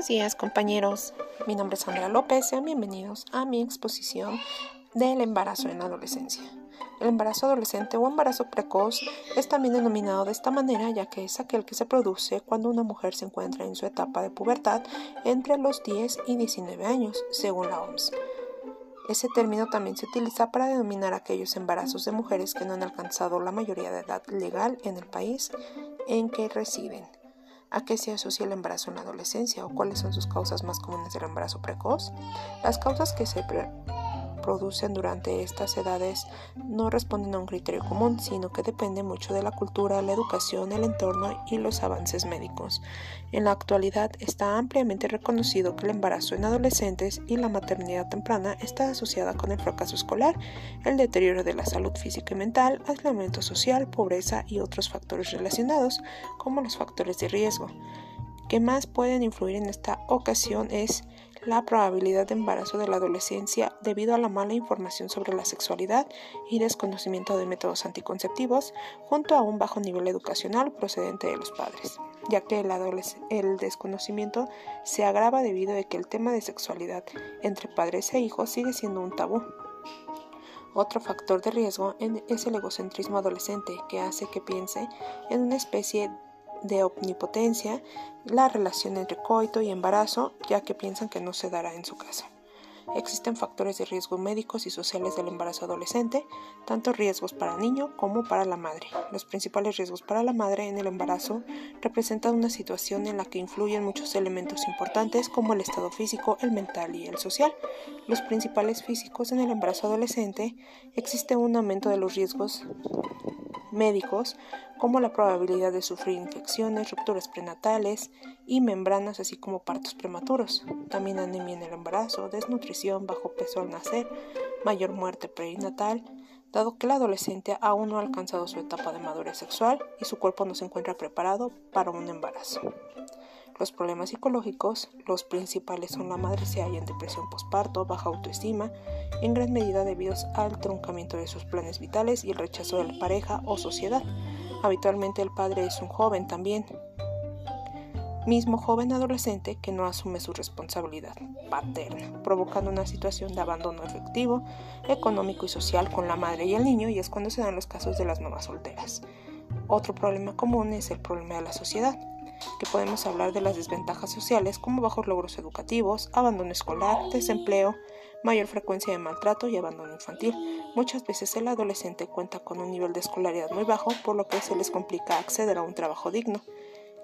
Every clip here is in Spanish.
Buenos días compañeros, mi nombre es Sandra López, sean bienvenidos a mi exposición del embarazo en la adolescencia. El embarazo adolescente o embarazo precoz es también denominado de esta manera ya que es aquel que se produce cuando una mujer se encuentra en su etapa de pubertad entre los 10 y 19 años, según la OMS. Ese término también se utiliza para denominar aquellos embarazos de mujeres que no han alcanzado la mayoría de edad legal en el país en que residen. ¿A qué se asocia el embarazo en la adolescencia o cuáles son sus causas más comunes del embarazo precoz? Las causas que se producen durante estas edades no responden a un criterio común, sino que depende mucho de la cultura, la educación, el entorno y los avances médicos. En la actualidad está ampliamente reconocido que el embarazo en adolescentes y la maternidad temprana está asociada con el fracaso escolar, el deterioro de la salud física y mental, aislamiento social, pobreza y otros factores relacionados, como los factores de riesgo. que más pueden influir en esta ocasión es la probabilidad de embarazo de la adolescencia debido a la mala información sobre la sexualidad y desconocimiento de métodos anticonceptivos, junto a un bajo nivel educacional procedente de los padres, ya que el, desconocimiento se agrava debido a que el tema de sexualidad entre padres e hijos sigue siendo un tabú. Otro factor de riesgo es el egocentrismo adolescente, que hace que piense en una especie de de omnipotencia la relación entre coito y embarazo, ya que piensan que no se dará en su casa. Existen factores de riesgo médicos y sociales del embarazo adolescente, tanto riesgos para el niño como para la madre. Los principales riesgos para la madre en el embarazo representan una situación en la que influyen muchos elementos importantes como el estado físico, el mental y el social. Los principales físicos en el embarazo adolescente existe un aumento de los riesgos médicos como la probabilidad de sufrir infecciones, rupturas prenatales y membranas, así como partos prematuros. También anemia en el embarazo, desnutrición, bajo peso al nacer, mayor muerte perinatal, dado que el adolescente aún no ha alcanzado su etapa de madurez sexual y su cuerpo no se encuentra preparado para un embarazo. Los problemas psicológicos, los principales son la madre se halla en depresión postparto, baja autoestima, en gran medida debido al truncamiento de sus planes vitales y el rechazo de la pareja o sociedad. Habitualmente el padre es un joven también, mismo joven adolescente que no asume su responsabilidad paterna, provocando una situación de abandono efectivo, económico y social con la madre y el niño y es cuando se dan los casos de las mamás solteras. Otro problema común es el problema de la sociedad que podemos hablar de las desventajas sociales como bajos logros educativos, abandono escolar, desempleo, mayor frecuencia de maltrato y abandono infantil. Muchas veces el adolescente cuenta con un nivel de escolaridad muy bajo, por lo que se les complica acceder a un trabajo digno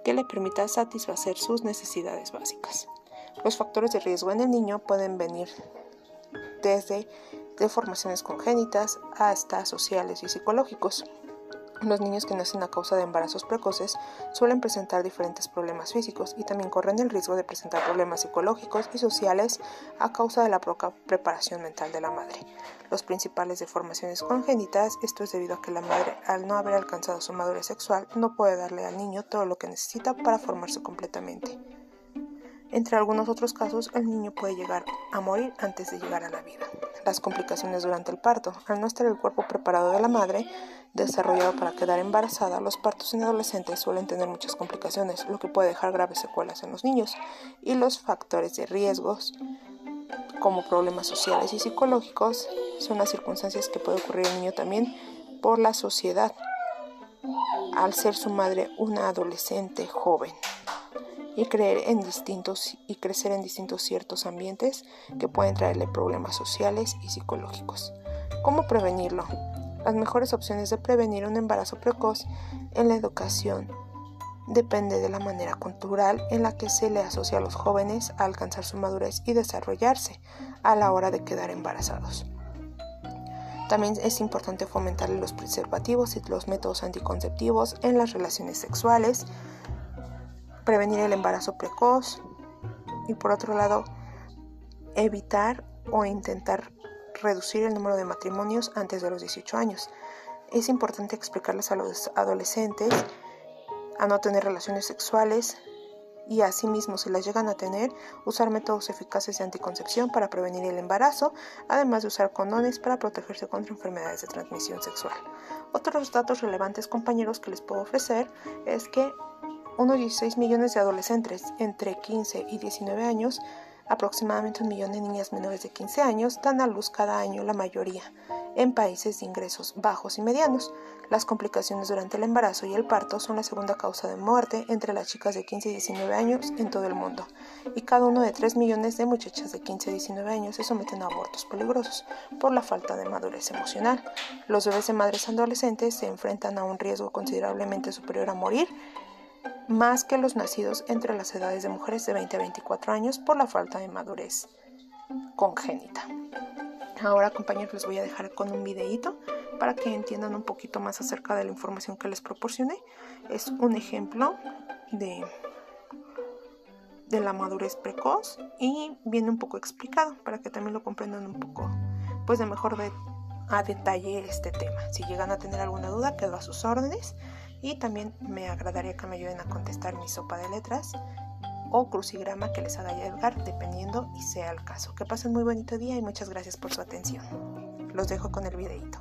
que le permita satisfacer sus necesidades básicas. Los factores de riesgo en el niño pueden venir desde deformaciones congénitas hasta sociales y psicológicos. Los niños que nacen a causa de embarazos precoces suelen presentar diferentes problemas físicos y también corren el riesgo de presentar problemas psicológicos y sociales a causa de la poca preparación mental de la madre. Los principales deformaciones congénitas, esto es debido a que la madre, al no haber alcanzado su madurez sexual, no puede darle al niño todo lo que necesita para formarse completamente. Entre algunos otros casos, el niño puede llegar a morir antes de llegar a la vida. Las complicaciones durante el parto. Al no estar el cuerpo preparado de la madre, desarrollado para quedar embarazada, los partos en adolescentes suelen tener muchas complicaciones, lo que puede dejar graves secuelas en los niños. Y los factores de riesgos, como problemas sociales y psicológicos, son las circunstancias que puede ocurrir el niño también por la sociedad, al ser su madre una adolescente joven y creer en distintos y crecer en distintos ciertos ambientes que pueden traerle problemas sociales y psicológicos. ¿Cómo prevenirlo? Las mejores opciones de prevenir un embarazo precoz en la educación depende de la manera cultural en la que se le asocia a los jóvenes a alcanzar su madurez y desarrollarse a la hora de quedar embarazados. También es importante fomentar los preservativos y los métodos anticonceptivos en las relaciones sexuales, prevenir el embarazo precoz y por otro lado evitar o intentar reducir el número de matrimonios antes de los 18 años. Es importante explicarles a los adolescentes a no tener relaciones sexuales y asimismo si las llegan a tener, usar métodos eficaces de anticoncepción para prevenir el embarazo, además de usar condones para protegerse contra enfermedades de transmisión sexual. Otros datos relevantes compañeros que les puedo ofrecer es que unos 16 millones de adolescentes entre 15 y 19 años, aproximadamente un millón de niñas menores de 15 años, dan a luz cada año la mayoría en países de ingresos bajos y medianos. Las complicaciones durante el embarazo y el parto son la segunda causa de muerte entre las chicas de 15 y 19 años en todo el mundo, y cada uno de 3 millones de muchachas de 15 y 19 años se someten a abortos peligrosos por la falta de madurez emocional. Los bebés de madres adolescentes se enfrentan a un riesgo considerablemente superior a morir más que los nacidos entre las edades de mujeres de 20 a 24 años por la falta de madurez congénita. Ahora compañeros les voy a dejar con un videíto para que entiendan un poquito más acerca de la información que les proporcioné. Es un ejemplo de, de la madurez precoz y viene un poco explicado para que también lo comprendan un poco pues de mejor de, a detalle este tema. Si llegan a tener alguna duda, quedo a sus órdenes y también me agradaría que me ayuden a contestar mi sopa de letras o crucigrama que les haga llegar, dependiendo y sea el caso. Que pasen muy bonito día y muchas gracias por su atención. Los dejo con el videito.